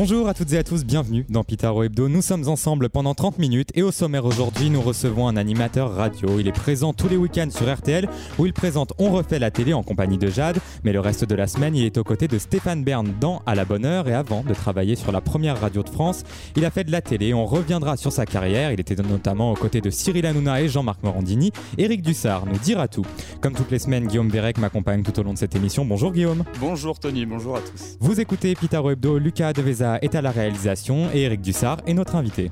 Bonjour à toutes et à tous, bienvenue dans Pitaro Hebdo. Nous sommes ensemble pendant 30 minutes et au sommaire aujourd'hui, nous recevons un animateur radio. Il est présent tous les week-ends sur RTL où il présente On refait la télé en compagnie de Jade. Mais le reste de la semaine, il est aux côtés de Stéphane Bern dans À la bonne heure et avant de travailler sur la première radio de France, il a fait de la télé. On reviendra sur sa carrière. Il était notamment aux côtés de Cyril Hanouna et Jean-Marc Morandini. Éric Dussard nous dira tout. Comme toutes les semaines, Guillaume Vérec m'accompagne tout au long de cette émission. Bonjour Guillaume. Bonjour Tony, bonjour à tous. Vous écoutez Pitaro Hebdo, Lucas Est à la réalisation et Eric Dussard est notre invité.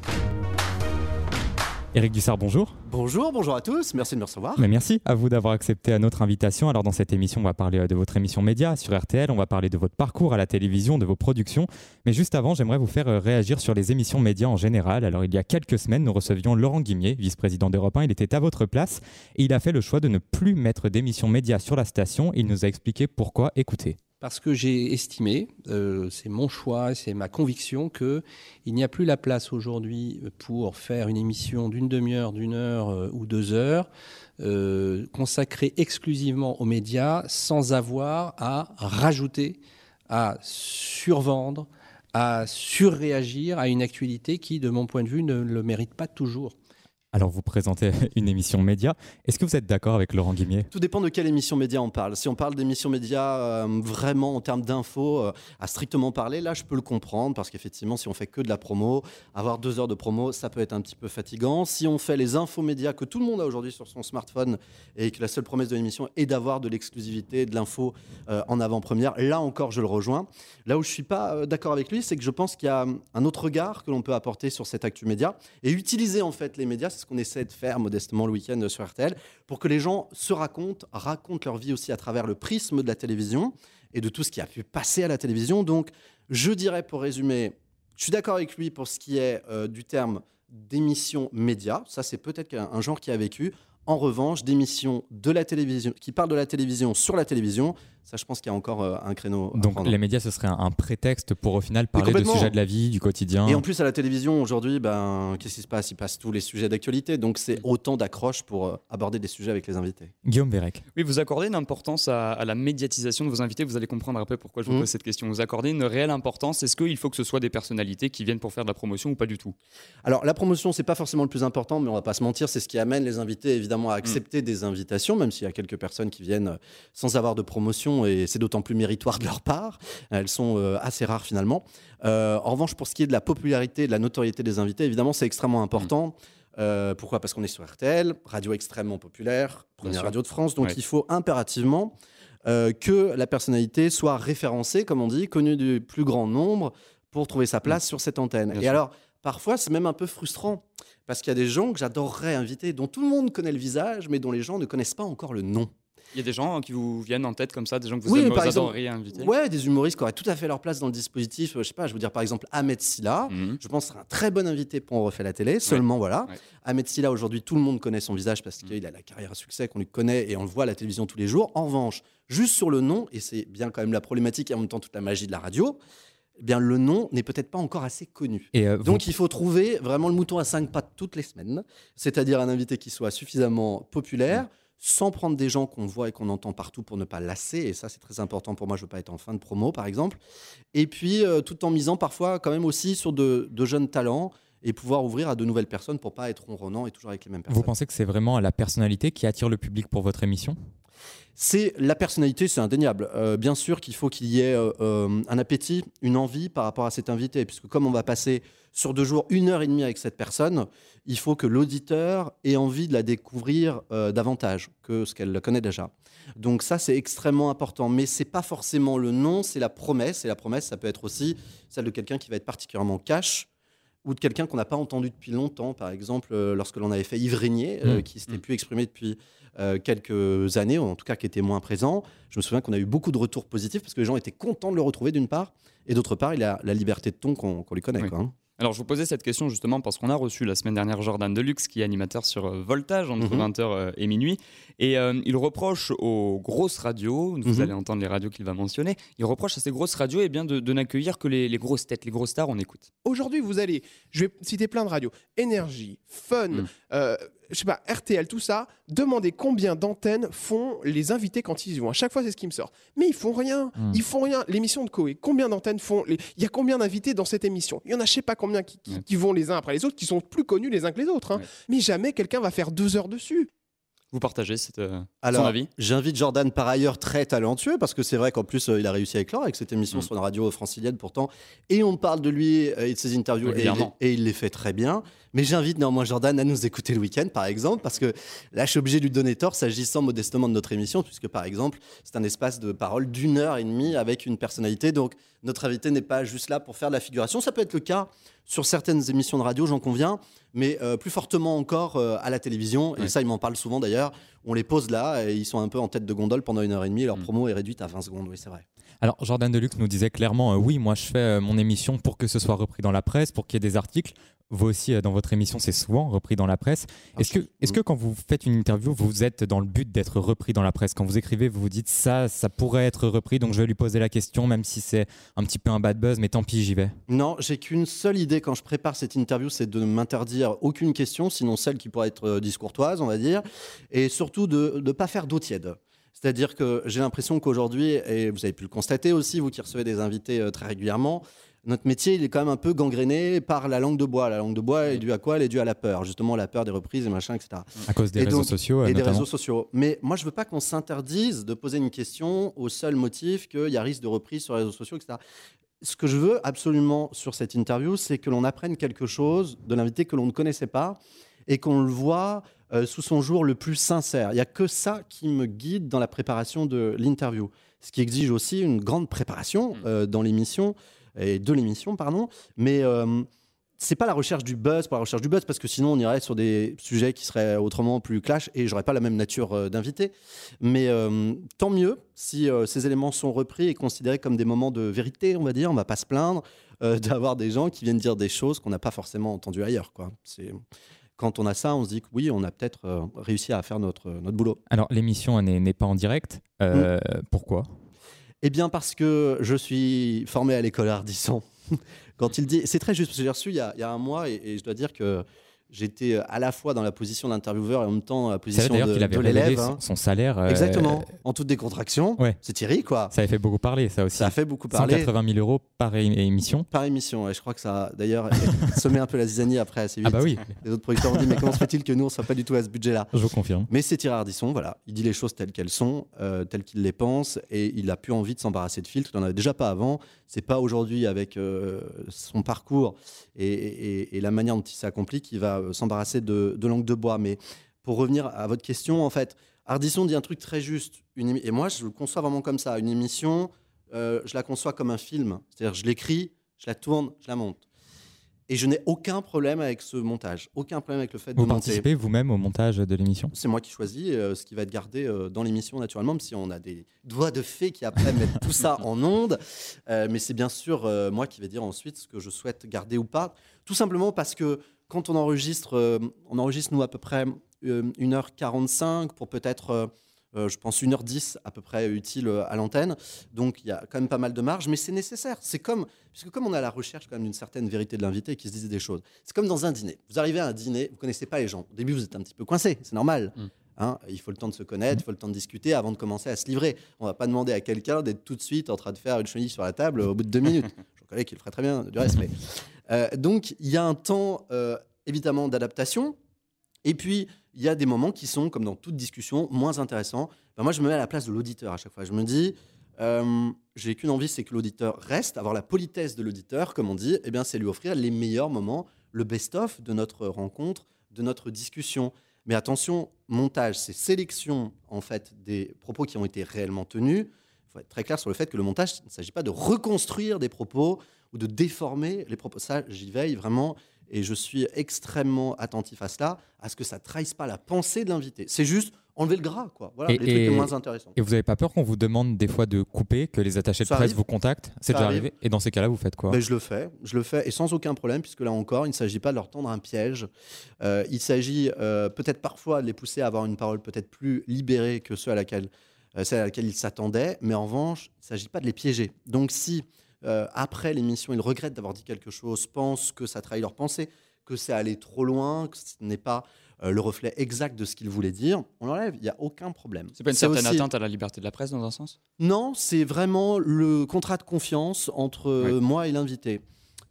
Eric Dussard, bonjour. Bonjour, bonjour à tous, merci de me recevoir. Mais merci à vous d'avoir accepté à notre invitation. Alors dans cette émission, on va parler euh, de votre émission média sur RTL, on va parler de votre parcours à la télévision, de vos productions. Mais juste avant, j'aimerais vous faire euh, réagir sur les émissions médias en général. Alors il y a quelques semaines, nous recevions Laurent Guimier, vice-président d'Europe 1. Il était à votre place et il a fait le choix de ne plus mettre d'émissions médias sur la station. Il nous a expliqué pourquoi. Écoutez parce que j'ai estimé, euh, c'est mon choix, c'est ma conviction, qu'il n'y a plus la place aujourd'hui pour faire une émission d'une demi-heure, d'une heure euh, ou deux heures, euh, consacrée exclusivement aux médias, sans avoir à rajouter, à survendre, à surréagir à une actualité qui, de mon point de vue, ne le mérite pas toujours. Alors, vous présentez une émission média. Est-ce que vous êtes d'accord avec Laurent Guimier? Tout dépend de quelle émission média on parle. Si on parle d'émissions médias euh, vraiment en termes d'infos, euh, à strictement parler, là, je peux le comprendre parce qu'effectivement, si on fait que de la promo, avoir deux heures de promo, ça peut être un petit peu fatigant. Si on fait les infos médias que tout le monde a aujourd'hui sur son smartphone et que la seule promesse de l'émission est d'avoir de l'exclusivité, de l'info euh, en avant-première, là encore, je le rejoins. Là où je suis pas d'accord avec lui, c'est que je pense qu'il y a un autre regard que l'on peut apporter sur cette actu média et utiliser en fait les médias qu'on essaie de faire modestement le week-end sur RTL, pour que les gens se racontent, racontent leur vie aussi à travers le prisme de la télévision et de tout ce qui a pu passer à la télévision. Donc, je dirais pour résumer, je suis d'accord avec lui pour ce qui est euh, du terme d'émission média. Ça, c'est peut-être un, genre qui a vécu. En revanche, d'émissions de la télévision qui parlent de la télévision sur la télévision, ça, je pense qu'il y a encore euh, un créneau. Donc les médias, ce serait un, prétexte pour au final parler de sujets de la vie, du quotidien. Et en plus, à la télévision, aujourd'hui, ben, qu'est-ce qui se passe? Il passe tous les sujets d'actualité. Donc c'est autant d'accroches pour euh, aborder des sujets avec les invités. Guillaume Vérec. Oui, vous accordez une importance à, la médiatisation de vos invités. Vous allez comprendre après pourquoi je vous mmh. pose cette question. Vous accordez une réelle importance. Est-ce qu'il faut que ce soit des personnalités qui viennent pour faire de la promotion ou pas du tout? Alors la promotion, c'est pas forcément le plus important, mais on va pas se mentir, c'est ce qui amène les invités évidemment à mmh. accepter des invitations, même s'il y a quelques personnes qui viennent sans avoir de promotion. Et c'est d'autant plus méritoires de leur part. Elles sont euh, assez rares finalement. Euh, en revanche, pour ce qui est de la popularité, de la notoriété des invités, évidemment, c'est extrêmement important. Mm. Euh, pourquoi? Parce qu'on est sur RTL, radio extrêmement populaire, première radio de France, donc il faut impérativement que la personnalité soit référencée, comme on dit, connue du plus grand nombre pour trouver sa place mm. sur cette antenne. Et alors, parfois, c'est même un peu frustrant, parce qu'il y a des gens que j'adorerais inviter, dont tout le monde connaît le visage, mais dont les gens ne connaissent pas encore le nom. Il y a des gens qui vous viennent en tête comme ça, des gens que vous, oui, adoreriez inviter Ouais, des humoristes qui auraient tout à fait leur place dans le dispositif. Je sais pas, je veux dire par exemple Ahmed Silla. Mhm. Je pense que c'est un très bon invité pour On refait la télé. Seulement, voilà. Ahmed Silla, aujourd'hui, tout le monde connaît son visage parce qu'il a la carrière à succès, qu'on lui connaît et on le voit à la télévision tous les jours. En revanche, juste sur le nom, et c'est bien quand même la problématique et en même temps toute la magie de la radio, eh bien, le nom n'est peut-être pas encore assez connu. Et euh, Donc, il faut trouver vraiment le mouton à cinq pattes toutes les semaines, c'est-à-dire un invité qui soit suffisamment populaire sans prendre des gens qu'on voit et qu'on entend partout pour ne pas lasser. Et ça, c'est très important pour moi. Je veux pas être en fin de promo, par exemple. Et puis, euh, tout en misant parfois quand même aussi sur de, jeunes talents et pouvoir ouvrir à de nouvelles personnes pour pas être ronronnant et toujours avec les mêmes personnes. Vous pensez que c'est vraiment la personnalité qui attire le public pour votre émission? C'est la personnalité, c'est indéniable. Euh, bien sûr qu'il faut qu'il y ait euh, un appétit, une envie par rapport à cet invité, puisque comme on va passer sur deux jours, une heure et demie avec cette personne, il faut que l'auditeur ait envie de la découvrir euh, davantage que ce qu'elle connaît déjà. Donc ça, c'est extrêmement important. Mais c'est pas forcément le nom, c'est la promesse. Et la promesse, ça peut être aussi celle de quelqu'un qui va être particulièrement cash ou de quelqu'un qu'on n'a pas entendu depuis longtemps. Par exemple, euh, lorsque l'on avait fait Yves Régnier, euh, mmh. qui s'était mmh. plus exprimé depuis quelques années, en tout cas qui était moins présent. Je me souviens qu'on a eu beaucoup de retours positifs parce que les gens étaient contents de le retrouver d'une part, et d'autre part, il a la liberté de ton qu'on lui connaît. Quoi, hein. Alors, je vous posais cette question justement parce qu'on a reçu la semaine dernière Jordan Deluxe, qui est animateur sur euh, Voltage entre 20h mhm. euh, et minuit. Et euh, il reproche aux grosses radios, vous mhm. allez entendre les radios qu'il va mentionner, il reproche à ces grosses radios eh bien, de, n'accueillir que les, grosses têtes, les grosses stars, on écoute. Aujourd'hui, vous allez, je vais citer plein de radios Énergie, Fun, mhm. Je sais pas, RTL, tout ça, demandez combien d'antennes font les invités quand ils y vont. À chaque fois, c'est ce qui me sort. Mais ils font rien. Hmm. Ils font rien. L'émission de Coé, combien d'antennes font les... Il y a combien d'invités dans cette émission? Il y en a, je sais pas combien qui, qui- Ouais. qui vont les uns après les autres, qui sont plus connus les uns que les autres. hein. Ouais. Mais jamais quelqu'un va faire deux heures dessus. Vous partagez cette, euh, Alors, j'invite Jordan, par ailleurs très talentueux, parce que c'est vrai qu'en plus, euh, il a réussi à éclore avec cette émission Mm. sur une radio francilienne pourtant. Et on parle de lui euh, et de ses interviews, et et il les fait très bien. Mais j'invite néanmoins Jordan à nous écouter le week-end, par exemple, parce que là, je suis obligé de lui donner tort, s'agissant modestement de notre émission, puisque par exemple, c'est un espace de parole d'une heure et demie avec une personnalité. Donc, notre invité n'est pas juste là pour faire de la figuration. Ça peut être le cas sur certaines émissions de radio, j'en conviens, mais euh, plus fortement encore euh, à la télévision. Et Ouais. ça, il m'en parle souvent d'ailleurs. On les pose là et ils sont un peu en tête de gondole pendant une heure et demie. Et leur Mm. promo est réduite à 20 secondes. Oui, c'est vrai. Alors, Jordan Deluxe nous disait clairement, euh, oui, moi je fais euh, mon émission pour que ce soit repris dans la presse, pour qu'il y ait des articles. Vous aussi, euh, dans votre émission, c'est souvent repris dans la presse. Est-ce que, est-ce que quand vous faites une interview, vous êtes dans le but d'être repris dans la presse? Quand vous écrivez, vous vous dites ça, ça pourrait être repris, donc je vais lui poser la question, même si c'est un petit peu un bad buzz, mais tant pis, j'y vais. Non, j'ai qu'une seule idée quand je prépare cette interview, c'est de ne m'interdire aucune question, sinon celle qui pourrait être euh, discourtoise, on va dire, et surtout de ne pas faire d'eau tiède. C'est-à-dire que j'ai l'impression qu'aujourd'hui, et vous avez pu le constater aussi, vous qui recevez des invités euh, très régulièrement, notre métier, il est quand même un peu gangréné par la langue de bois. La langue de bois est due à quoi? Elle est due à la peur, justement la peur des reprises et machin, etc. À cause des Et réseaux donc- sociaux, et des réseaux sociaux. Mais moi, je veux pas qu'on s'interdise de poser une question au seul motif qu'il y a risque de reprise sur les réseaux sociaux, etc. Ce que je veux absolument sur cette interview, c'est que l'on apprenne quelque chose de l'invité que l'on ne connaissait pas et qu'on le voit euh, sous son jour le plus sincère. Il n'y a que ça qui me guide dans la préparation de l'interview. Ce qui exige aussi une grande préparation euh, dans l'émission, et de l'émission, pardon. Mais euh, c'est pas la recherche du buzz pour la recherche du buzz, parce que sinon on irait sur des sujets qui seraient autrement plus clash et j'aurais pas la même nature euh, d'invité. Mais euh, tant mieux si euh, ces éléments sont repris et considérés comme des moments de vérité, on va dire. On va pas se plaindre euh, d'avoir des gens qui viennent dire des choses qu'on n'a pas forcément entendues ailleurs. Quoi. C'est quand on a ça, on se dit que oui, on a peut-être réussi à faire notre, notre boulot. Alors, l'émission n'est pas en direct. Euh, Pourquoi? Eh bien, parce que je suis formé à l'école Ardisson. Quand il dit, c'est très juste, parce que j'ai reçu il y, a, il y a un mois et, et je dois dire que j'étais à la fois dans la position d'intervieweur et en même temps la C'est position d'ailleurs de, qu'il avait de l'élève. son, hein. son salaire. euh, Exactement, en toute décontraction. Ouais. C'est Thierry, quoi. Ça avait fait beaucoup parler, ça aussi. Ça a fait beaucoup parler 180 000 euros par émission. par émission. Et je crois que ça a d'ailleurs semé un peu la zizanie après assez vite. Ah bah oui, Les autres producteurs ont dit, mais comment se fait-il que nous, on ne soit pas du tout à ce budget-là? Je vous confirme. Mais c'est Thierry Ardisson, voilà. Il dit les choses telles qu'elles sont, euh, telles qu'il les pense, et il a plus envie de s'embarrasser de filtres. Il n'en avait déjà pas avant. C'est pas aujourd'hui avec euh, son parcours et, et- et la manière dont il s'accomplit qu'il va euh, s'embarrasser de, de langue de bois. Mais pour revenir à votre question, en fait, Ardisson dit un truc très juste. Une et moi, je le conçois vraiment comme ça. Une émission, euh, je la conçois comme un film. C'est-à-dire, je l'écris, je la tourne, je la monte. Et je n'ai aucun problème avec ce montage. Aucun problème avec le fait de Vous participez vous-même au montage de l'émission? C'est moi qui choisis euh, ce qui va être gardé euh, dans l'émission, naturellement, même si on a des doigts de fée qui après mettent tout ça en onde. Euh, mais c'est bien sûr moi qui vais dire ensuite ce que je souhaite garder ou pas. Tout simplement parce que quand on enregistre, euh, on enregistre nous à peu près euh, 1h45 pour peut-être, euh, euh, je pense, 1h10 à peu près utile euh, à l'antenne. Donc il y a quand même pas mal de marge, mais c'est nécessaire. C'est comme, puisque comme on a la recherche quand même d'une certaine vérité de l'invité qui se disait des choses, c'est comme dans un dîner. Vous arrivez à un dîner, vous connaissez pas les gens. Au début, vous êtes un petit peu coincé, c'est normal. Mm. Hein, il faut le temps de se connaître, il faut le temps de discuter avant de commencer à se livrer. On va pas demander à quelqu'un d'être tout de suite en train de faire une chenille sur la table au bout de deux minutes. Reconnais qu'il le ferait très bien du reste. Mais... Euh, donc il y a un temps euh, évidemment d'adaptation. Et puis il y a des moments qui sont, comme dans toute discussion, moins intéressants. Ben, moi je me mets à la place de l'auditeur à chaque fois. Je me dis, euh, j'ai qu'une envie, c'est que l'auditeur reste, avoir la politesse de l'auditeur, comme on dit. Eh bien c'est lui offrir les meilleurs moments, le best-of de notre rencontre, de notre discussion. Mais attention, montage, c'est sélection en fait des propos qui ont été réellement tenus. Il faut être très clair sur le fait que le montage, il ne s'agit pas de reconstruire des propos ou de déformer les propos. Ça, j'y veille vraiment et je suis extrêmement attentif à cela, à ce que ça ne trahisse pas la pensée de l'invité. C'est juste enlever le gras, quoi. Voilà, Et- les trucs et- les moins intéressants. Et vous n'avez pas peur qu'on vous demande des fois de couper, que les attachés de Ça presse arrive. vous contactent? C'est déjà arrive. arrivé? Et dans ces cas-là, vous faites quoi? Ben, je le fais, je le fais, et sans aucun problème, puisque là encore, il ne s'agit pas de leur tendre un piège. Euh, il s'agit euh, peut-être parfois de les pousser à avoir une parole peut-être plus libérée que ceux à laquelle, celle à laquelle ils s'attendaient, mais en revanche, il ne s'agit pas de les piéger. Donc si, euh, après l'émission, ils regrettent d'avoir dit quelque chose, pensent que ça trahit leur pensée, que c'est allé trop loin, que ce n'est pas euh, le reflet exact de ce qu'il voulait dire, on l'enlève, il n'y a aucun problème. C'est pas une certaine aussi- atteinte à la liberté de la presse dans un sens? Non, c'est vraiment le contrat de confiance entre euh, moi et l'invité.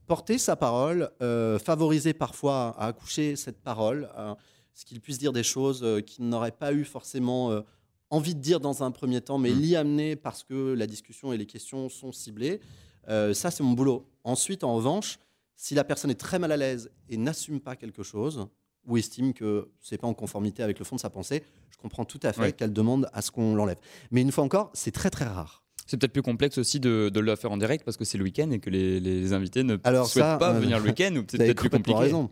Porter sa parole, euh, favoriser parfois à accoucher cette parole, euh, ce qu'il puisse dire des choses euh, qu'il n'aurait pas eu forcément euh, envie de dire dans un premier temps, mais Mm. l'y amener parce que la discussion et les questions sont ciblées. Euh, ça, c'est mon boulot. Ensuite, en revanche, si la personne est très mal à l'aise et n'assume pas quelque chose, ou estime que c'est pas en conformité avec le fond de sa pensée, je comprends tout à fait Ouais. qu'elle demande à ce qu'on l'enlève. Mais une fois encore, c'est très très rare. C'est peut-être plus complexe aussi de, de le faire en direct parce que c'est le week-end et que les, les invités ne Alors souhaitent ça, pas euh, venir le week-end ou peut-être plus compliqué. raison.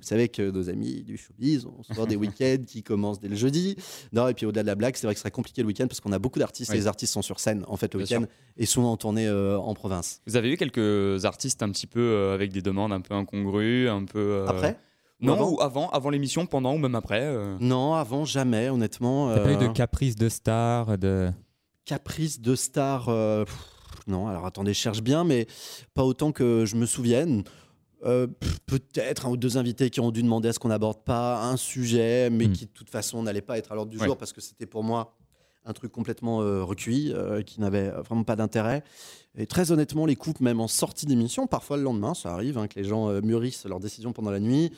Vous savez que nos amis du showbiz ont souvent des week-ends qui commencent dès le jeudi. Non, et puis au-delà de la blague, c'est vrai que ce serait compliqué le week-end parce qu'on a beaucoup d'artistes Oui. et les artistes sont sur scène en fait le week-end et souvent en tournée euh, en province. Vous avez eu quelques artistes un petit peu euh, avec des demandes un peu incongrues, un peu. euh, Après Non, Ou avant ou avant, avant l'émission, pendant ou même après. euh. Non, avant jamais, honnêtement. T'as pas eu de caprice de star de... caprice de star. euh, pff, non, alors attendez, je cherche bien, mais pas autant que je me souvienne. Euh, Peut-être un ou deux invités qui ont dû demander à ce qu'on n'aborde pas un sujet, mais Hmm. qui de toute façon n'allait pas être à l'ordre du Ouais. jour parce que c'était pour moi un truc complètement euh, recuit, euh, qui n'avait vraiment pas d'intérêt. Et très honnêtement, les coupes, même en sortie d'émission, parfois le lendemain, ça arrive hein, que les gens mûrissent leurs décisions pendant la nuit.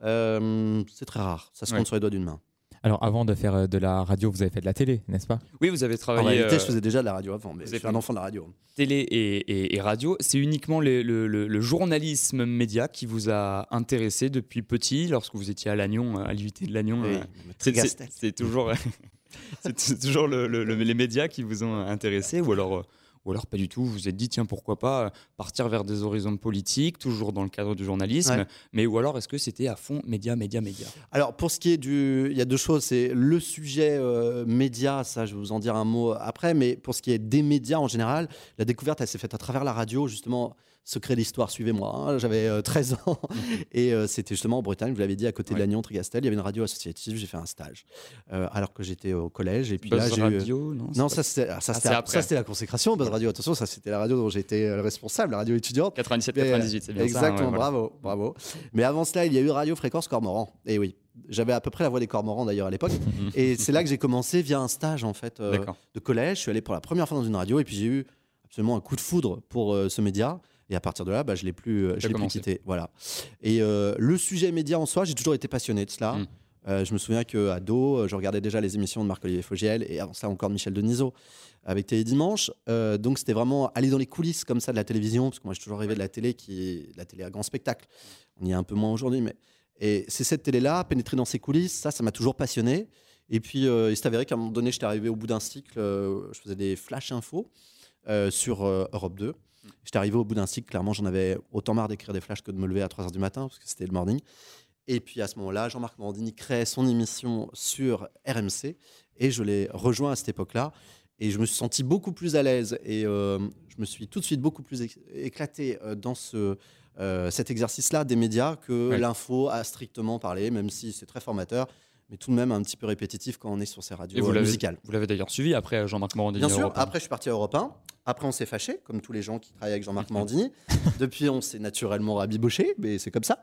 C'est très rare, ça se Ouais. compte sur les doigts d'une main. Alors avant de faire euh, de la radio, vous avez fait de la télé, n'est-ce pas? Oui, vous avez En travaillé réalité, euh, je faisais déjà de la radio avant, mais vous je avez suis un enfant de la radio. télé et, et- et radio. C'est uniquement le, le- le- le journalisme média qui vous a intéressé depuis petit, lorsque vous étiez à Lannion, à l'UT de Lannion. Oui, euh, C'est- toujours, toujours le- le- le- les médias qui vous ont intéressé ou alors, euh, ou alors pas du tout. Vous vous êtes dit, tiens, pourquoi pas euh, partir vers des horizons politiques, toujours dans le cadre du journalisme. Ouais. Mais ou alors est-ce que c'était à fond média, média, média? Alors pour ce qui est du, il y a deux choses, c'est le sujet euh, média, ça je vais vous en dire un mot après, mais pour ce qui est des médias en général, la découverte elle s'est faite à travers la radio justement. Secret d'histoire, suivez-moi. hein, J'avais euh, 13 ans et euh, c'était justement en Bretagne, vous l'avez dit, à côté de Lannion, Trigastel. Il y avait une radio associative. J'ai fait un stage euh, alors que j'étais au collège. Et puis Buzz là, j'ai eu- Radio, non c'est Non, ça c'était ah, ça, Ah, ça, c'était la consécration. Buzz Radio, attention, ça c'était la radio dont j'étais euh, le responsable, la radio étudiante. 97, Mais, 98, c'est bien ça. Exactement, ouais, voilà. bravo, bravo. Mais avant cela, il y a eu Radio Fréquence Cormoran. Et oui, j'avais à peu près la voix des Cormorans d'ailleurs à l'époque. et c'est là que j'ai commencé via un stage en fait euh, de collège. Je suis allé pour la première fois dans une radio et puis j'ai eu absolument un coup de foudre pour euh, ce média. Et à partir de là, bah, je l'ai plus, euh, je l'ai plus quitté. Voilà. Et euh, le sujet média en soi, j'ai toujours été passionné de cela. Mm. Euh, je me souviens qu'à euh, je regardais déjà les émissions de Marc-Olivier Fogiel et avant ça encore de Michel Denisot avec Télé Dimanche. Euh, donc c'était vraiment aller dans les coulisses comme ça de la télévision, parce que moi j'ai toujours rêvé de la télé qui est la télé à grand spectacle. On y est un peu moins aujourd'hui, mais et c'est cette télé-là, pénétrer dans ces coulisses, ça, ça m'a toujours passionné. Et puis euh, il s'est avéré qu'à un moment donné, j'étais arrivé au bout d'un cycle, je faisais des flash infos sur Europe 2. J'étais arrivé au bout d'un cycle, clairement, j'en avais autant marre d'écrire des flashs que de me lever à 3h du matin, parce que c'était le morning. Et puis à ce moment-là, Jean-Marc Morandini crée son émission sur RMC, et je l'ai rejoint à cette époque-là. Et je me suis senti beaucoup plus à l'aise, et euh, je me suis tout de suite beaucoup plus éc- éclaté euh, dans ce, euh, cet exercice-là des médias que Ouais. l'info a strictement parlé, même si c'est très formateur, mais tout de même un petit peu répétitif quand on est sur ces radios vous musicales. Vous l'avez d'ailleurs suivi après Jean-Marc Morandini. Bien sûr, après je suis parti à Europe 1. Après on s'est fâché, comme tous les gens qui travaillent avec Jean-Marc Mandini. Depuis on s'est naturellement rabiboché, mais c'est comme ça.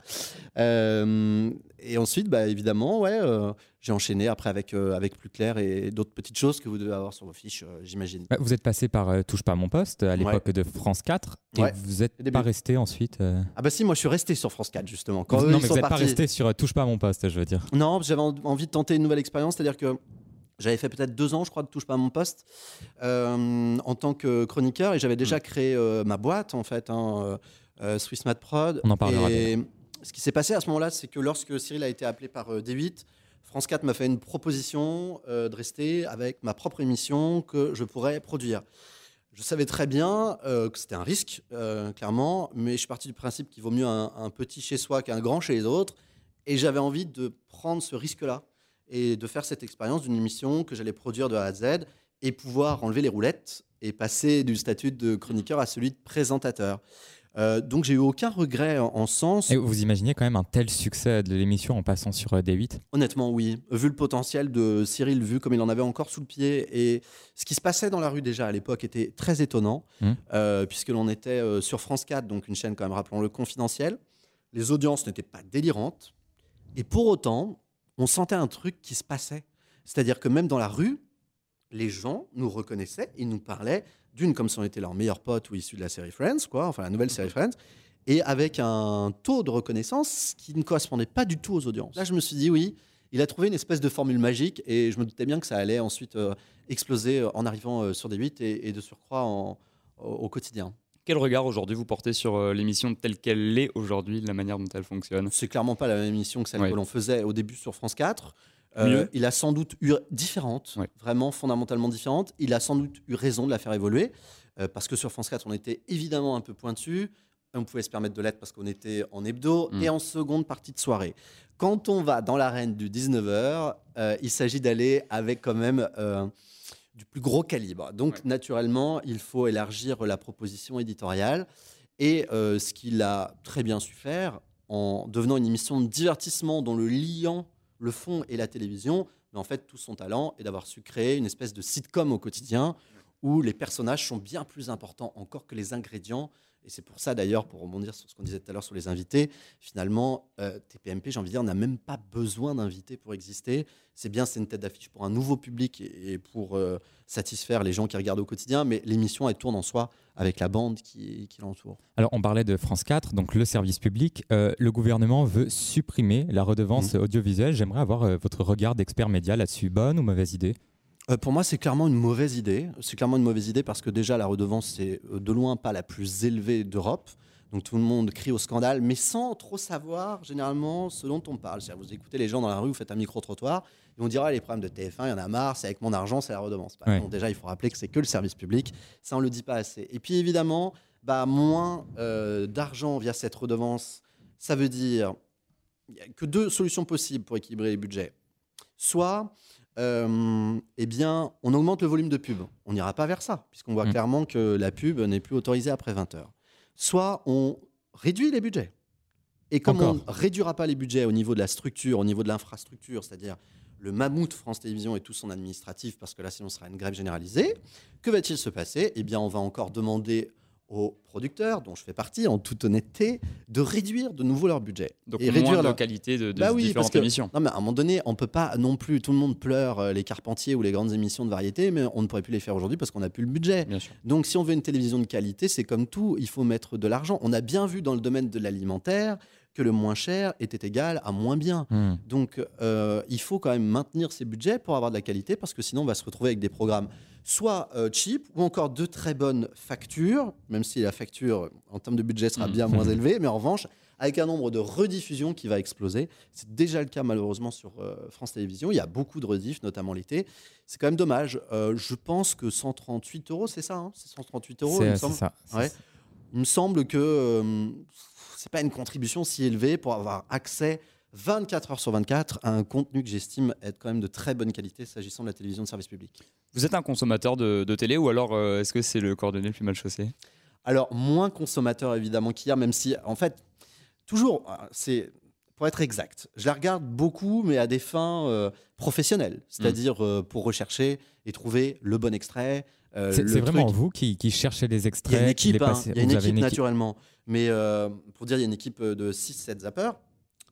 Euh, et ensuite, bah, évidemment, ouais, euh, j'ai enchaîné après avec, euh, avec Plus Clair et d'autres petites choses que vous devez avoir sur vos fiches, euh, j'imagine. Bah, Vous êtes passé par Touche pas à mon poste à l'époque de France 4 et Ouais. vous n'êtes pas resté ensuite. Ah bah si, moi je suis resté sur France 4 justement. Quand vous- eux, non, mais vous n'êtes pas resté sur Touche pas à mon poste, je veux dire. Non, j'avais en- envie de tenter une nouvelle expérience, c'est-à-dire que j'avais fait peut-être deux ans, je crois, de touche pas à mon poste euh, en tant que chroniqueur et j'avais déjà créé euh, ma boîte en fait, hein, euh, euh, Swiss Mad Prod. On en parlera Et ce qui s'est passé à ce moment-là, c'est que lorsque Cyril a été appelé par euh, D8, France 4 m'a fait une proposition de rester avec ma propre émission que je pourrais produire. Je savais très bien que c'était un risque, clairement, mais je suis parti du principe qu'il vaut mieux un, un petit chez soi qu'un grand chez les autres. Et j'avais envie de prendre ce risque-là et de faire cette expérience d'une émission que j'allais produire de A à Z et pouvoir enlever les roulettes et passer du statut de chroniqueur à celui de présentateur. Euh, donc j'ai eu aucun regret en, en sens. Et vous imaginez quand même un tel succès de l'émission en passant sur euh, D8 Honnêtement, oui. Vu le potentiel de Cyril, vu comme il en avait encore sous le pied, et ce qui se passait dans la rue déjà à l'époque était très étonnant, Mhm. euh, puisque l'on était sur France 4, donc une chaîne quand même, rappelons-le, confidentielle. Les audiences n'étaient pas délirantes. Et pour autant, on sentait un truc qui se passait. C'est-à-dire que même dans la rue, les gens nous reconnaissaient, ils nous parlaient d'une comme si on était leur meilleur pote ou issu de la série Friends, quoi, enfin la nouvelle série Friends, et avec un taux de reconnaissance qui ne correspondait pas du tout aux audiences. Là, je me suis dit oui, il a trouvé une espèce de formule magique et je me doutais bien que ça allait ensuite euh, exploser euh, en arrivant euh, sur des 8 et, et de surcroît en- au, au quotidien. Quel regard aujourd'hui vous portez sur euh, l'émission telle qu'elle l'est aujourd'hui, la manière dont elle fonctionne? C'est clairement pas la même émission que celle Ouais. que l'on faisait au début sur France 4. Mieux? il a sans doute eu différente, Ouais. vraiment fondamentalement différente. Il a sans doute eu raison de la faire évoluer euh, parce que sur France 4, on était évidemment un peu pointu. On pouvait se permettre de l'être parce qu'on était en hebdo Mm. et en seconde partie de soirée. Quand on va dans l'arène du 19h, euh, il s'agit d'aller avec quand même euh, du plus gros calibre. Donc Ouais. naturellement, il faut élargir la proposition éditoriale. Et euh, ce qu'il a très bien su faire en devenant une émission de divertissement dont le liant, le fond et la télévision, mais en fait tout son talent est d'avoir su créer une espèce de sitcom au quotidien où les personnages sont bien plus importants encore que les ingrédients. Et c'est pour ça d'ailleurs, pour rebondir sur ce qu'on disait tout à l'heure sur les invités, finalement, euh, TPMP, j'ai envie de dire, n'a même pas besoin d'invités pour exister. C'est bien, c'est une tête d'affiche pour un nouveau public et et pour euh, satisfaire les gens qui regardent au quotidien, mais l'émission, elle tourne en soi avec la bande qui, qui l'entoure. Alors, on parlait de France 4, donc le service public. Euh, le gouvernement veut supprimer la redevance audiovisuelle. J'aimerais avoir votre regard d'expert média là-dessus. Bonne ou mauvaise idée? Euh, pour moi, c'est clairement une mauvaise idée. C'est clairement une mauvaise idée parce que déjà, la redevance, c'est euh, de loin pas la plus élevée d'Europe. Donc tout le monde crie au scandale, mais sans trop savoir généralement ce dont on parle. C'est-à-dire, vous écoutez les gens dans la rue, vous faites un micro-trottoir, et on dira les problèmes de TF1, il y en a marre, c'est avec mon argent, c'est la redevance. Bah, Ouais. non, déjà, il faut rappeler que c'est que le service public. Ça, on le dit pas assez. Et puis évidemment, bah, moins euh, d'argent via cette redevance, ça veut dire que deux solutions possibles pour équilibrer les budgets. Soit euh, eh bien, on augmente le volume de pub. On n'ira pas vers ça, puisqu'on voit Mm. clairement que la pub n'est plus autorisée après 20 heures. Soit on réduit les budgets. Et comme Encore. on ne réduira pas les budgets au niveau de la structure, au niveau de l'infrastructure, c'est-à-dire le mammouth France Télévisions et tout son administratif, parce que là, sinon, ce sera une grève généralisée, que va-t-il se passer? Eh bien, on va encore demander aux producteurs, dont je fais partie, en toute honnêteté, de réduire de nouveau leur budget. Donc et moins réduire de leur- qualité de, de Bah oui, parce différentes que- émissions. non, mais à un moment donné, on peut pas non plus. Tout le monde pleure euh, les Carpentiers ou les grandes émissions de variété, mais on ne pourrait plus les faire aujourd'hui parce qu'on n'a plus le budget. Bien sûr. Donc, si on veut une télévision de qualité, c'est comme tout, il faut mettre de l'argent. On a bien vu dans le domaine de l'alimentaire que le moins cher était égal à moins bien. Hmm. Donc, euh, il faut quand même maintenir ces budgets pour avoir de la qualité, parce que sinon, on va se retrouver avec des programmes soit euh, cheap, ou encore de très bonnes factures, même si la facture, en termes de budget, sera Mhm. bien moins élevée, mais en revanche, avec un nombre de rediffusions qui va exploser. C'est déjà le cas, malheureusement, sur euh, France Télévisions. Il y a beaucoup de rediffs, notamment l'été. C'est quand même dommage. Je pense que 138 euros, c'est ça, hein? C'est 138 euros, il me semble? ça. Ouais. Il me semble que c'est pas une contribution si élevée pour avoir accès 24 heures sur 24 à un contenu que j'estime être quand même de très bonne qualité s'agissant de la télévision de service public. Vous êtes un consommateur de, de télé ou alors euh, est-ce que c'est le cordonnier le plus mal chaussé? Alors, moins consommateur évidemment qu'hier, même si, en fait, toujours, euh, c'est pour être exact, je la regarde beaucoup, mais à des fins euh, professionnelles, c'est-à-dire euh, pour rechercher et trouver le bon extrait. Euh, C'est vraiment truc. vous qui, qui cherchez les Il y extraits a une équipe, hein, passez- il y a une vous avez équipe naturellement. Mais euh, pour dire, il y a une équipe euh, de 6-7 zappers.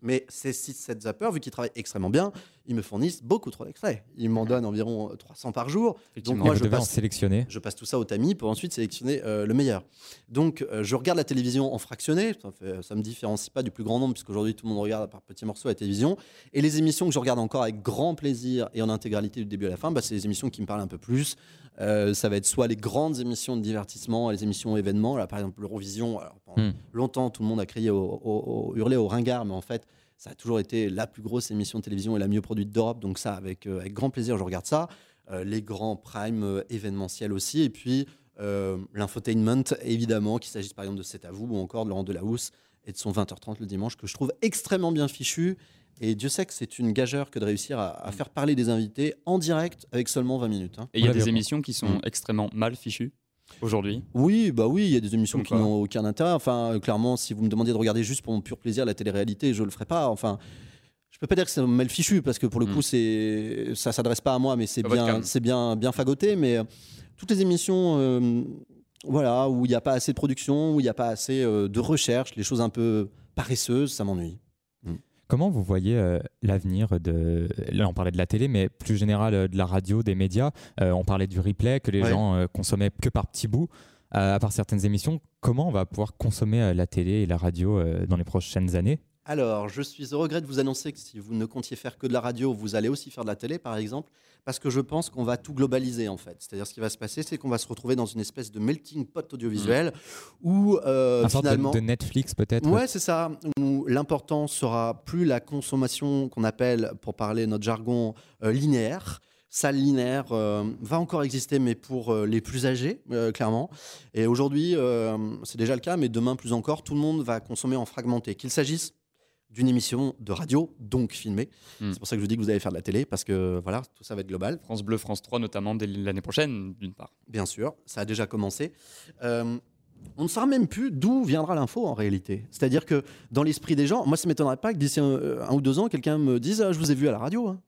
Mais ces 6-7 zappers, vu qu'ils travaillent extrêmement bien, ils me fournissent beaucoup trop d'extraits. Ils m'en donnent environ euh, 300 par jour. Donc moi, je passe- sélectionner. Je passe tout ça au tamis pour ensuite sélectionner euh, le meilleur. Donc, euh, je regarde la télévision en fractionné. Ça, ça me différencie pas du plus grand nombre, puisqu'aujourd'hui, tout le monde regarde par petits morceaux la télévision. Et les émissions que je regarde encore avec grand plaisir et en intégralité du début à la fin, bah, c'est les émissions qui me parlent un peu plus. Euh, ça va être soit les grandes émissions de divertissement, les émissions événements. Là, par exemple, l'Eurovision. Alors, pendant Hmm. longtemps, tout le monde a crié, au, au- au- hurlé au ringard, mais en fait, ça a toujours été la plus grosse émission de télévision et la mieux produite d'Europe. Donc ça, avec, euh, avec grand plaisir, je regarde ça. Euh, les grands primes euh, événementiels aussi. Et puis euh, l'infotainment, évidemment, qu'il s'agisse par exemple de C'est à vous ou encore de Laurent Delahousse et de son 20h30 le dimanche, que je trouve extrêmement bien fichu. Et Dieu sait que c'est une gageure que de réussir à, à faire parler des invités en direct avec seulement 20 minutes. hein. Et il y a des émissions qui sont Mm. extrêmement mal fichues aujourd'hui. Oui, bah oui, il y a des émissions Comme qui n'ont aucun intérêt. Enfin, euh, clairement, si vous me demandiez de regarder juste pour mon pur plaisir la télé-réalité, je le ferai pas. Enfin, je peux pas dire que c'est mal fichu parce que pour le Mm. coup, c'est ça s'adresse pas à moi, mais c'est bien, c'est bien, bien fagoté. Mais euh, toutes les émissions, euh, voilà, où il n'y a pas assez de production, où il n'y a pas assez euh, de recherche, les choses un peu paresseuses, ça m'ennuie. Comment vous voyez euh, l'avenir de. Là, on parlait de la télé, mais plus général euh, de la radio, des médias. Euh, on parlait du replay que les Ouais. gens consommaient que par petits bouts. À part certaines émissions, comment on va pouvoir consommer la télé et la radio dans les prochaines années? Alors, je suis au regret de vous annoncer que si vous ne comptiez faire que de la radio, vous allez aussi faire de la télé, par exemple, parce que je pense qu'on va tout globaliser, en fait. C'est-à-dire, ce qui va se passer, c'est qu'on va se retrouver dans une espèce de melting pot audiovisuel où, euh, sorte de- finalement... de, Netflix peut-être? Ouais, c'est ça. Où l'important sera plus la consommation qu'on appelle, pour parler notre jargon, euh, linéaire. Salle linéaire euh, va encore exister, mais pour euh, les plus âgés, euh, clairement. Et aujourd'hui, c'est déjà le cas, mais demain plus encore, tout le monde va consommer en fragmenté. Qu'il s'agisse d'une émission de radio, donc filmée. Mm. C'est pour ça que je vous dis que vous allez faire de la télé, parce que voilà, tout ça va être global. France Bleu, France 3 notamment dès l'année prochaine, d'une part. Bien sûr, ça a déjà commencé. Euh, on ne saura même plus d'où viendra l'info en réalité. C'est-à-dire que dans l'esprit des gens, moi ça m'étonnerait pas que d'ici un, un ou deux ans, quelqu'un me dise ah, Je vous ai vu à la radio. hein.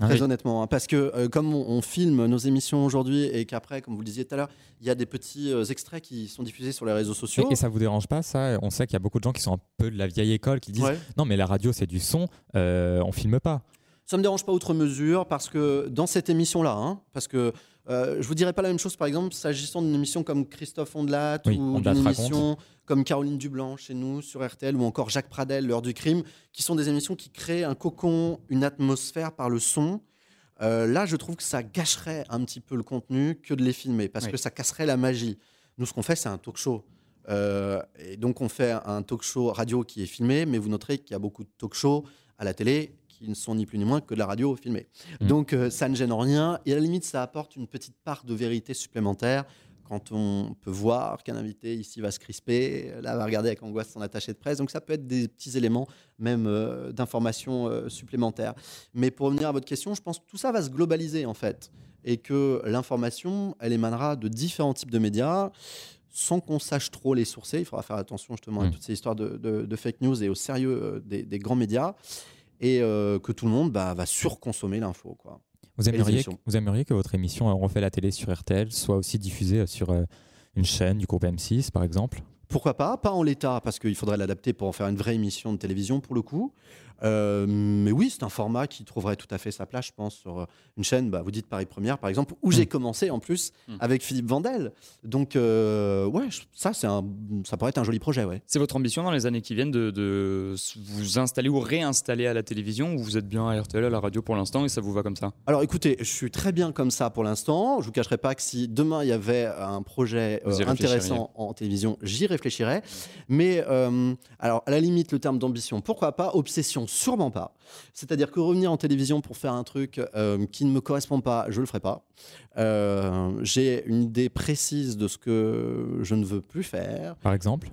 Ah Très oui. honnêtement. hein. Parce que euh, comme on, on filme nos émissions aujourd'hui et qu'après, comme vous le disiez tout à l'heure, il y a des petits euh, extraits qui sont diffusés sur les réseaux sociaux. Et, et ça vous dérange pas ça? On sait qu'il y a beaucoup de gens qui sont un peu de la vieille école qui disent Ouais. non mais la radio c'est du son, euh, on filme pas. Ça me dérange pas outre mesure parce que dans cette émission-là, hein, parce que euh, je vous dirais pas la même chose par exemple s'agissant d'une émission comme Christophe Ondelat Oui, ou d'une raconte. Comme Caroline Dublanc chez nous sur RTL ou encore Jacques Pradel, l'heure du crime, qui sont des émissions qui créent un cocon, une atmosphère par le son. Euh, là, je trouve que ça gâcherait un petit peu le contenu que de les filmer parce Oui. que ça casserait la magie. Nous, ce qu'on fait, c'est un talk show. Euh, et donc, on fait un talk show radio qui est filmé, mais vous noterez qu'il y a beaucoup de talk shows à la télé qui ne sont ni plus ni moins que de la radio filmée. Mm. Donc, euh, ça ne gêne en rien. Et à la limite, ça apporte une petite part de vérité supplémentaire quand on peut voir qu'un invité ici va se crisper, là va regarder avec angoisse son attaché de presse. Donc ça peut être des petits éléments même euh, d'information euh, supplémentaires. Mais pour revenir à votre question, je pense que tout ça va se globaliser en fait. Et que l'information, elle émanera de différents types de médias sans qu'on sache trop les sourcer. Il faudra faire attention justement à Mm. toutes ces histoires de, de- de fake news et au sérieux euh, des, des grands médias. Et euh, que tout le monde bah, va surconsommer l'info. quoi. Vous aimeriez, émissions. vous aimeriez que votre émission euh, On refait la télé sur RTL soit aussi diffusée euh, sur euh, une chaîne du groupe M6 par exemple? Pourquoi pas? Pas en l'état, parce qu'il faudrait l'adapter pour en faire une vraie émission de télévision pour le coup. Euh, mais oui, c'est un format qui trouverait tout à fait sa place, je pense, sur euh, une chaîne, bah, vous dites Paris Première par exemple, où j'ai commencé en plus Mm. avec Philippe Vandel. Donc, euh, ouais, ça, c'est un, ça pourrait être un joli projet, ouais. C'est votre ambition dans les années qui viennent de, de vous installer ou réinstaller à la télévision ou vous êtes bien à RTL, à la radio pour l'instant et ça vous va comme ça? Alors écoutez, je suis très bien comme ça pour l'instant. Je vous cacherai pas que si demain il y avait un projet euh, intéressant en télévision, j'y réfléchirais. Mais alors à la limite, le terme d'ambition, pourquoi pas? Obsession, sûrement pas. C'est-à-dire que revenir en télévision pour faire un truc euh, qui ne me correspond pas, je le ferai pas. Euh, J'ai une idée précise de ce que je ne veux plus faire. par exemple?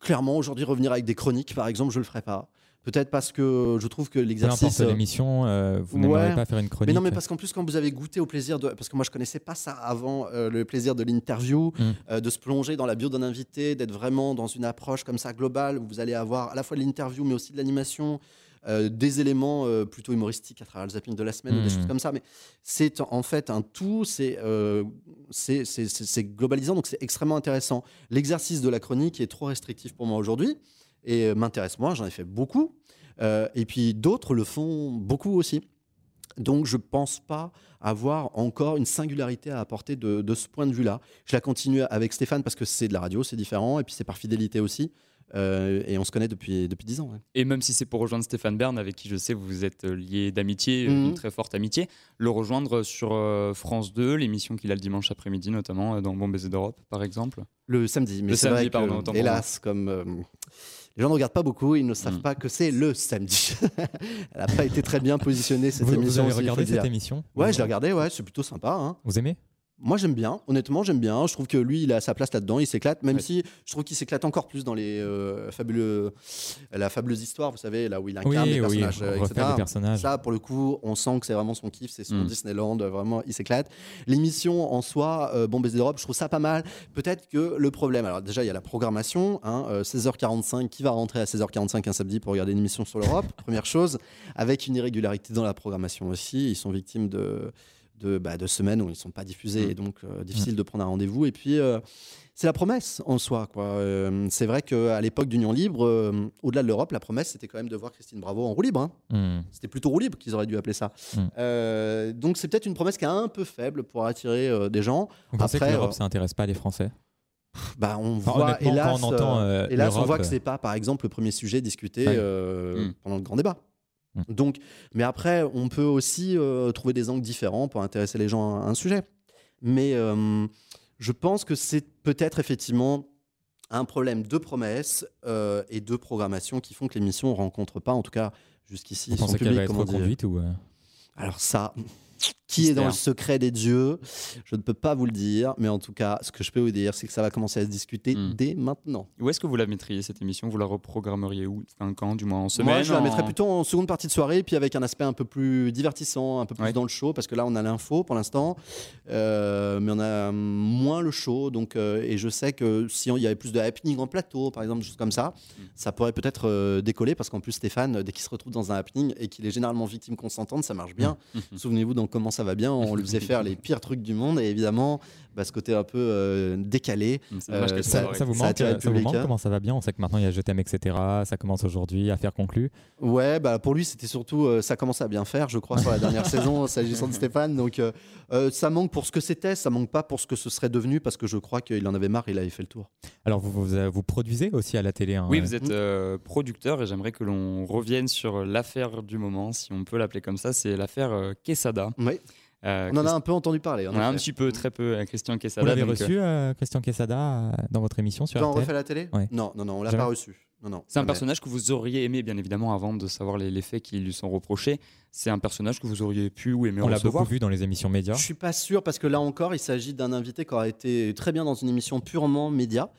Clairement, aujourd'hui, revenir avec des chroniques, par exemple, je le ferai pas. Peut-être parce que je trouve que Peu l'exercice. euh, l'émission, euh, vous n'aimeriez ouais. pas faire une chronique mais non, mais parce qu'en plus, quand vous avez goûté au plaisir de. Parce que moi, je connaissais pas ça avant, euh, le plaisir de l'interview, Mm. euh, de se plonger dans la bio d'un invité, d'être vraiment dans une approche comme ça globale, où vous allez avoir à la fois de l'interview, mais aussi de l'animation, euh, des éléments euh, plutôt humoristiques à travers le zapping de la semaine ou des choses comme ça. Mais c'est en fait un tout, c'est euh, c'est- globalisant, donc c'est extrêmement intéressant. L'exercice de la chronique est trop restrictif pour moi aujourd'hui et m'intéresse moins, j'en ai fait beaucoup. Et puis d'autres le font beaucoup aussi. Donc je pense pas avoir encore une singularité à apporter de, de ce point de vue-là. Je la continue avec Stéphane parce que c'est de la radio, c'est différent, et puis c'est par fidélité aussi. Euh, et on se connaît depuis depuis dix ans. ouais. Et même si c'est pour rejoindre Stéphane Bern, avec qui je sais vous êtes euh, lié d'amitié, euh, Mhm. une très forte amitié, le rejoindre sur euh, France 2, l'émission qu'il a le dimanche après-midi, notamment euh, dans Bon Baiser d'Europe, par exemple. Le samedi, mais Le c'est samedi, vrai pardon, hélas, comme euh, les gens ne regardent pas beaucoup, ils ne savent Mm. pas que c'est le samedi. Elle n'a pas été très bien positionnée cette vous, vous émission. avez regardé cette dire. émission? Ouais, je l'ai regardé, ouais, c'est plutôt sympa. hein. Vous aimez? Moi, j'aime bien. Honnêtement, j'aime bien. Je trouve que lui, il a sa place là-dedans. Il s'éclate, même Ouais. si je trouve qu'il s'éclate encore plus dans les euh, fabuleux, la fabuleuse histoire, vous savez, là où il Oui, incarne les oui, personnages, euh, etc. les personnages. Ça, pour le coup, on sent que c'est vraiment son kiff, c'est son Mm. Disneyland. euh, Vraiment, il s'éclate. L'émission en soi, euh, Bon baiser d'Europe, je trouve ça pas mal. Peut-être que le problème, alors déjà, il y a la programmation, hein, euh, 16h45, qui va rentrer à 16h45 un samedi pour regarder une émission sur l'Europe Première chose, avec une irrégularité dans la programmation aussi. Ils sont victimes de de, bah, de semaines où ils ne sont pas diffusés Mm. et donc euh, difficile de prendre un rendez-vous. Et puis, euh, c'est la promesse en soi. quoi. Euh, c'est vrai qu'à l'époque d'Union Libre, au-delà de l'Europe, la promesse, c'était quand même de voir Christine Bravo en roue libre. hein. Hmm. C'était plutôt roue libre qu'ils auraient dû appeler ça. Mm. Donc, c'est peut-être une promesse qui est un peu faible pour attirer des gens. Vous Après, que l'Europe, ça intéresse pas les Français? Bah, on Enfin, voit, hélas, on entend, hélas, on voit que c'est pas, par exemple, le premier sujet discuté Ouais. Mm. pendant le grand débat. Mm. Donc, mais après, on peut aussi euh, trouver des angles différents pour intéresser les gens à un sujet. Mais euh, je pense que c'est peut-être effectivement un problème de promesses euh, et de programmation qui font que l'émission ne rencontre pas, en tout cas jusqu'ici, Vous son pensez qu'elle public. va être reconduite ou Alors ça, qui est dans le secret des dieux Je ne peux pas vous le dire, mais en tout cas, ce que je peux vous dire, c'est que ça va commencer à se discuter Mm. dès maintenant. Où est-ce que vous la mettriez cette émission? Vous la reprogrammeriez où? Enfin, Quand Du moins en semaine Moi, je la mettrais plutôt en seconde partie de soirée, puis avec un aspect un peu plus divertissant, un peu plus Ouais. dans le show, parce que là, on a l'info pour l'instant, euh, mais on a moins le show. Donc, euh, et je sais que si il y avait plus de happening en plateau, par exemple, des choses comme ça, Mm. ça pourrait peut-être euh, décoller, parce qu'en plus, Stéphane, dès qu'il se retrouve dans un happening et qu'il est généralement victime consentante, ça marche bien. Mm. Souvenez-vous, dans Comment ça va bien, on lui faisait faire les pires trucs du monde, et évidemment, bah, ce côté un peu euh, décalé. Euh, ça- vous manque, euh, ça vous public, manque hein. Comment ça va bien? On sait que maintenant il y a Je t'aime, etc. Ça commence aujourd'hui, affaire conclue. Ouais, bah pour lui, c'était surtout, euh, ça commence à bien faire, je crois, sur la dernière saison, s'agissant de Stéphane. Donc, euh, euh, ça manque pour ce que c'était, ça manque pas pour ce que ce serait devenu, parce que je crois qu'il en avait marre, il avait fait le tour. Alors vous, vous, vous produisez aussi à la télé hein, Oui, vous êtes euh, producteur et j'aimerais que l'on revienne sur l'affaire du moment, si on peut l'appeler comme ça. C'est l'affaire euh, Quesada. Oui, Euh, on en a un peu entendu parler. en on a un petit peu, très peu, euh, Christian Quesada. Vous l'avez donc, reçu, euh, Christian Quesada, dans votre émission sur Quand on RTL refait la télé Ouais. Non, non, non, on l'a pas reçu. Non, non. C'est un jamais. personnage que vous auriez aimé, bien évidemment, avant de savoir les, les faits qui lui sont reprochés. C'est un personnage que vous auriez pu ou aimé On l'a beaucoup vu dans les émissions médias. Je suis pas sûr, parce que là encore, il s'agit d'un invité qui aurait été très bien dans une émission purement média.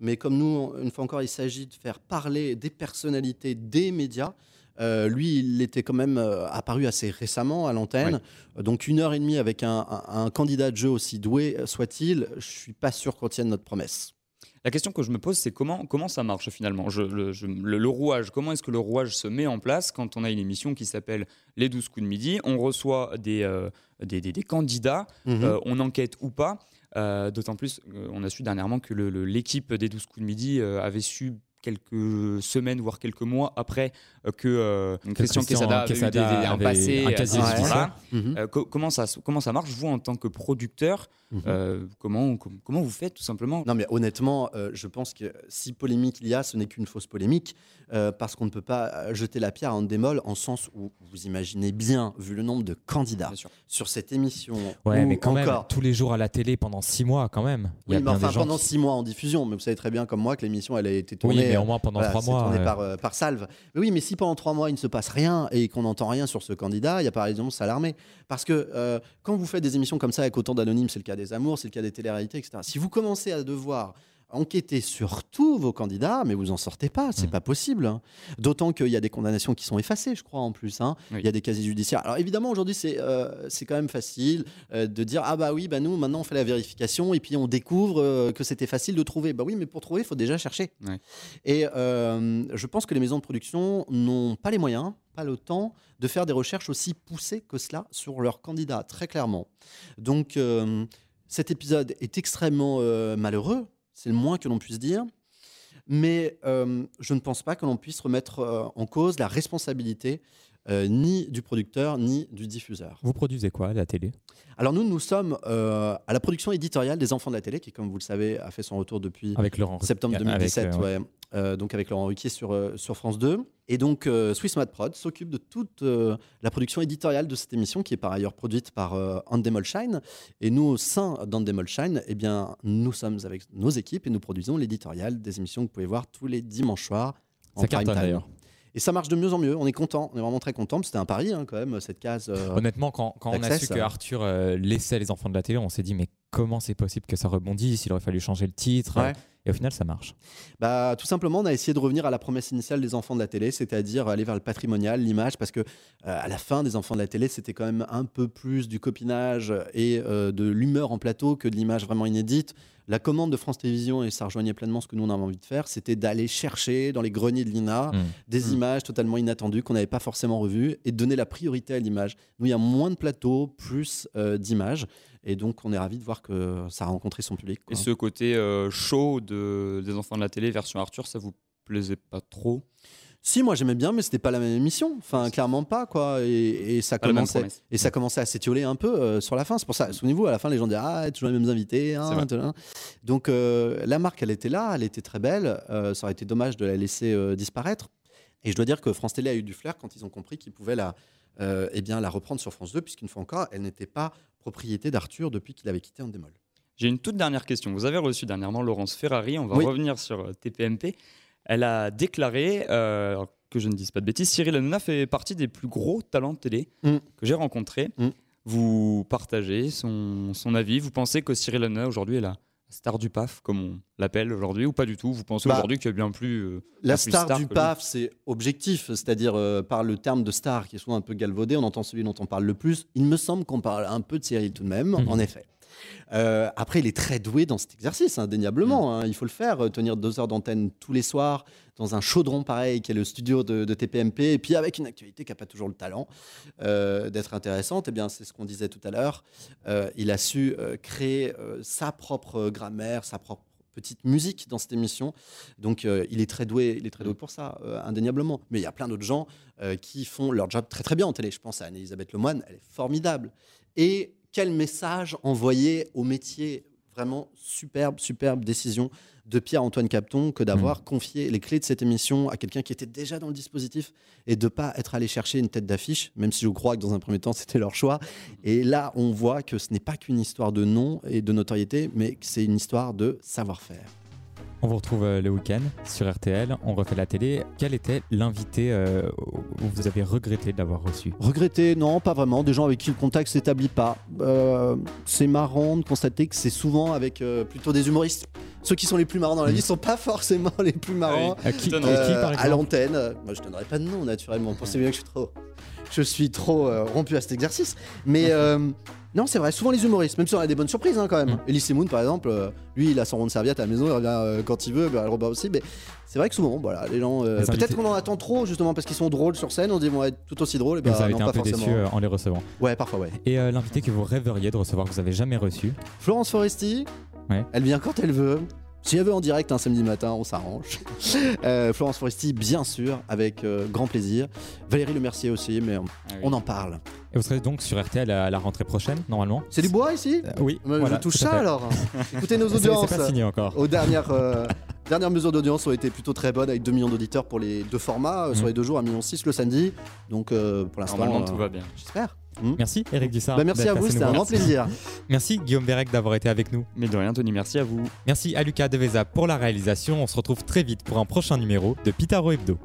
Mais comme nous, une fois encore, il s'agit de faire parler des personnalités des médias. Euh, lui, il était quand même euh, apparu assez récemment à l'antenne. Donc une heure et demie avec un, un- un candidat de jeu aussi doué euh, soit-il, je suis pas sûr qu'on tienne notre promesse. La question que je me pose, c'est comment, comment ça marche finalement? Je- le, je- le- le rouage, comment est-ce que le rouage se met en place quand on a une émission qui s'appelle Les 12 coups de midi? On reçoit des, euh, des, des- des candidats, Mhm. euh, on enquête ou pas. Euh, D'autant plus, on a su dernièrement que l'équipe des 12 coups de midi avait su quelques semaines, voire quelques mois après euh, que euh, Christian, Christian Quesada avait eu des- des- un passé un. Mhm. Euh, co- comment, ça, comment ça marche, vous, en tant que producteur Mhm. euh, comment, com- comment vous faites, tout simplement? Non, mais honnêtement, euh, je pense que si polémique il y a, ce n'est qu'une fausse polémique, euh, parce qu'on ne peut pas jeter la pierre à Andemol en sens où vous imaginez bien, vu le nombre de candidats sur cette émission, Ouais, ou mais quand même, encore. tous les jours à la télé pendant six mois, quand même. Il y a Oui, mais bien enfin des gens pendant qui- six mois en diffusion, mais vous savez très bien comme moi que l'émission elle a été tournée. Euh, au moins pendant voilà, trois mois. tourné euh, par, euh, par salve. Mais oui, mais si pendant trois mois il ne se passe rien et qu'on n'entend rien sur ce candidat, il y a par exemple s'alarmer. Parce que euh, quand vous faites des émissions comme ça avec autant d'anonymes, c'est le cas des amours, c'est le cas des téléréalités, etc. Si vous commencez à devoir enquêter sur tous vos candidats, mais vous en sortez pas, c'est Mm. pas possible. hein. D'autant qu'il y a des condamnations qui sont effacées, je crois en plus. hein. Oui. Il y a des casiers judiciaires. Alors évidemment aujourd'hui c'est euh, c'est quand même facile euh, de dire ah bah oui bah nous maintenant on fait la vérification et puis on découvre euh, que c'était facile de trouver. Bah oui mais pour trouver il faut déjà chercher. Et je pense que les maisons de production n'ont pas les moyens, pas le temps de faire des recherches aussi poussées que cela sur leurs candidats, très clairement. Donc cet épisode est extrêmement euh, malheureux, c'est le moins que l'on puisse dire. Mais euh, je ne pense pas que l'on puisse remettre euh, en cause la responsabilité euh, ni du producteur ni du diffuseur. Vous produisez quoi à la télé? Alors nous, nous sommes euh, à la production éditoriale des Enfants de la télé, qui, comme vous le savez, a fait son retour depuis Avec Laurent septembre avec, 2017, euh, ouais. ouais. Donc avec Laurent Ruquier sur, sur France 2. Et donc Swiss Mad Prod s'occupe de toute la production éditoriale de cette émission, qui est par ailleurs produite par Andemolshine. Et nous, au sein d'Andemolshine, eh bien, nous sommes avec nos équipes et nous produisons l'éditorial des émissions que vous pouvez voir tous les dimanches soirs en Ça prime cartonne time. Et ça marche de mieux en mieux. On est content, on est vraiment très content. C'était un pari hein, quand même cette case. euh, Honnêtement, quand, quand on a su que ça. Arthur euh, laissait les enfants de la télé, on s'est dit mais comment c'est possible que ça rebondisse Il aurait fallu changer le titre. Ouais. Et au final, ça marche. Bah, tout simplement, on a essayé de revenir à la promesse initiale des enfants de la télé, c'est-à-dire aller vers le patrimonial, l'image, parce que euh, à la fin des enfants de la télé, c'était quand même un peu plus du copinage et euh, de l'humeur en plateau que de l'image vraiment inédite. La commande de France Télévisions, et ça rejoignait pleinement ce que nous on avait envie de faire, c'était d'aller chercher dans les greniers de l'INA Mm. des Mm. images totalement inattendues qu'on n'avait pas forcément revues et de donner la priorité à l'image. Nous, il y a moins de plateaux, plus euh, d'images. Et donc, on est ravis de voir que ça a rencontré son public. quoi. Et ce côté euh, show de, des enfants de la télé, version Arthur, ça vous plaisait pas trop? Si, moi j'aimais bien, mais c'était pas la même émission. Enfin, clairement pas, quoi. Et, et ça Pas commençait. Et ça commençait à s'étioler un peu euh, sur la fin. C'est pour ça, souvenez-vous, à la fin, les gens disaient Ah, toujours les mêmes invités. hein. Donc, euh, la marque, elle était là, elle était très belle. Euh, ça aurait été dommage de la laisser disparaître. Et je dois dire que France Télé a eu du flair quand ils ont compris qu'ils pouvaient la, euh, eh bien, la reprendre sur France 2, puisqu'une fois encore, elle n'était pas propriété d'Arthur depuis qu'il avait quitté Endemol. J'ai une toute dernière question. Vous avez reçu dernièrement Laurence Ferrari. On va Oui. revenir sur euh, TPMP. Elle a déclaré, euh, que je ne dise pas de bêtises, Cyril Hanouna fait partie des plus gros talents de télé Mm. que j'ai rencontrés. Mm. Vous partagez son, son avis. Vous pensez que Cyril Hanouna aujourd'hui est la star du PAF, comme on l'appelle aujourd'hui, ou pas du tout? Vous pensez Bah, aujourd'hui qu'il y a bien plus. euh, La plus star, du PAF, c'est objectif, c'est-à-dire euh, par le terme de star qui est souvent un peu galvaudé, on entend celui dont on parle le plus. Il me semble qu'on parle un peu de Cyril tout de même, Mhm. en effet. Euh, après, il est très doué dans cet exercice, indéniablement. hein. Il faut le faire, euh, tenir deux heures d'antenne tous les soirs dans un chaudron pareil qui est le studio de, de TPMP, et puis avec une actualité qui n'a pas toujours le talent euh, d'être intéressante. Eh bien, c'est ce qu'on disait tout à l'heure. Euh, il a su créer sa propre grammaire, sa propre petite musique dans cette émission. Donc, euh, il est très doué, il est très doué pour ça, euh, indéniablement. Mais il y a plein d'autres gens euh, qui font leur job très très bien en télé. Je pense à Anne-Elisabeth Lemoine, elle est formidable. Et quel message envoyer au métier Vraiment superbe, superbe décision de Pierre-Antoine Capton que d'avoir confié les clés de cette émission à quelqu'un qui était déjà dans le dispositif et de pas être allé chercher une tête d'affiche, même si je crois que dans un premier temps c'était leur choix. Et là, on voit que ce n'est pas qu'une histoire de nom et de notoriété, mais que c'est une histoire de savoir-faire. On vous retrouve euh, le week-end sur RTL, on refait la télé. Quel était l'invité euh, où vous avez regretté de l'avoir reçu? Regretter, non, pas vraiment. Des gens avec qui le contact s'établit pas. Euh, c'est marrant de constater que c'est souvent avec euh, plutôt des humoristes. Ceux qui sont les plus marrants dans la Mm. vie sont pas forcément les plus marrants. Qui, Étonnant. qui, par à l'antenne. Moi, je donnerai pas de nom naturellement. Pensez bien que je suis trop, je suis trop euh, rompu à cet exercice. Mais euh, non, c'est vrai. Souvent les humoristes, même si on a des bonnes surprises hein, quand même. Mm. Elise Moon, par exemple, euh, lui, il a son rond de serviette à la maison, il revient euh, quand il veut. Ben, Robin aussi, mais c'est vrai que souvent, voilà, les gens. euh, Les invités- Peut-être qu'on en attend trop justement parce qu'ils sont drôles sur scène. On dit ils vont être tout aussi drôles. Et Et vous ben, avez non, été un pas peu forcément. déçu euh, en les recevant. Ouais, parfois, ouais. Et euh, l'invité que vous rêveriez de recevoir, que vous avez jamais reçu? Florence Foresti, Ouais. elle vient quand elle veut. Si elle veut en direct un samedi matin, on s'arrange. Euh, Florence Foresti, bien sûr, avec euh, grand plaisir. Valérie Lemercier aussi, mais on, Ah oui. on en parle. Et vous serez donc sur RTL à la rentrée prochaine, normalement C'est du bois ici? Euh, Oui, voilà, Je touche ça alors. Écoutez nos C'est- C'est audiences. pas signé encore. Aux dernières, euh, dernières mesures d'audience ont été plutôt très bonnes avec 2 millions d'auditeurs pour les deux formats, euh, sur Mhm. les deux jours, 1,6 million le samedi. Donc euh, pour l'instant, Normalement, euh, tout va bien. j'espère. Merci Eric Dussard. Bah, merci à vous, c'était un grand plaisir. Merci Guillaume Bérec d'avoir été avec nous. Mais de rien, Tony, merci à vous. Merci à Lucas Deveza pour la réalisation. On se retrouve très vite pour un prochain numéro de Pitaro Hebdo.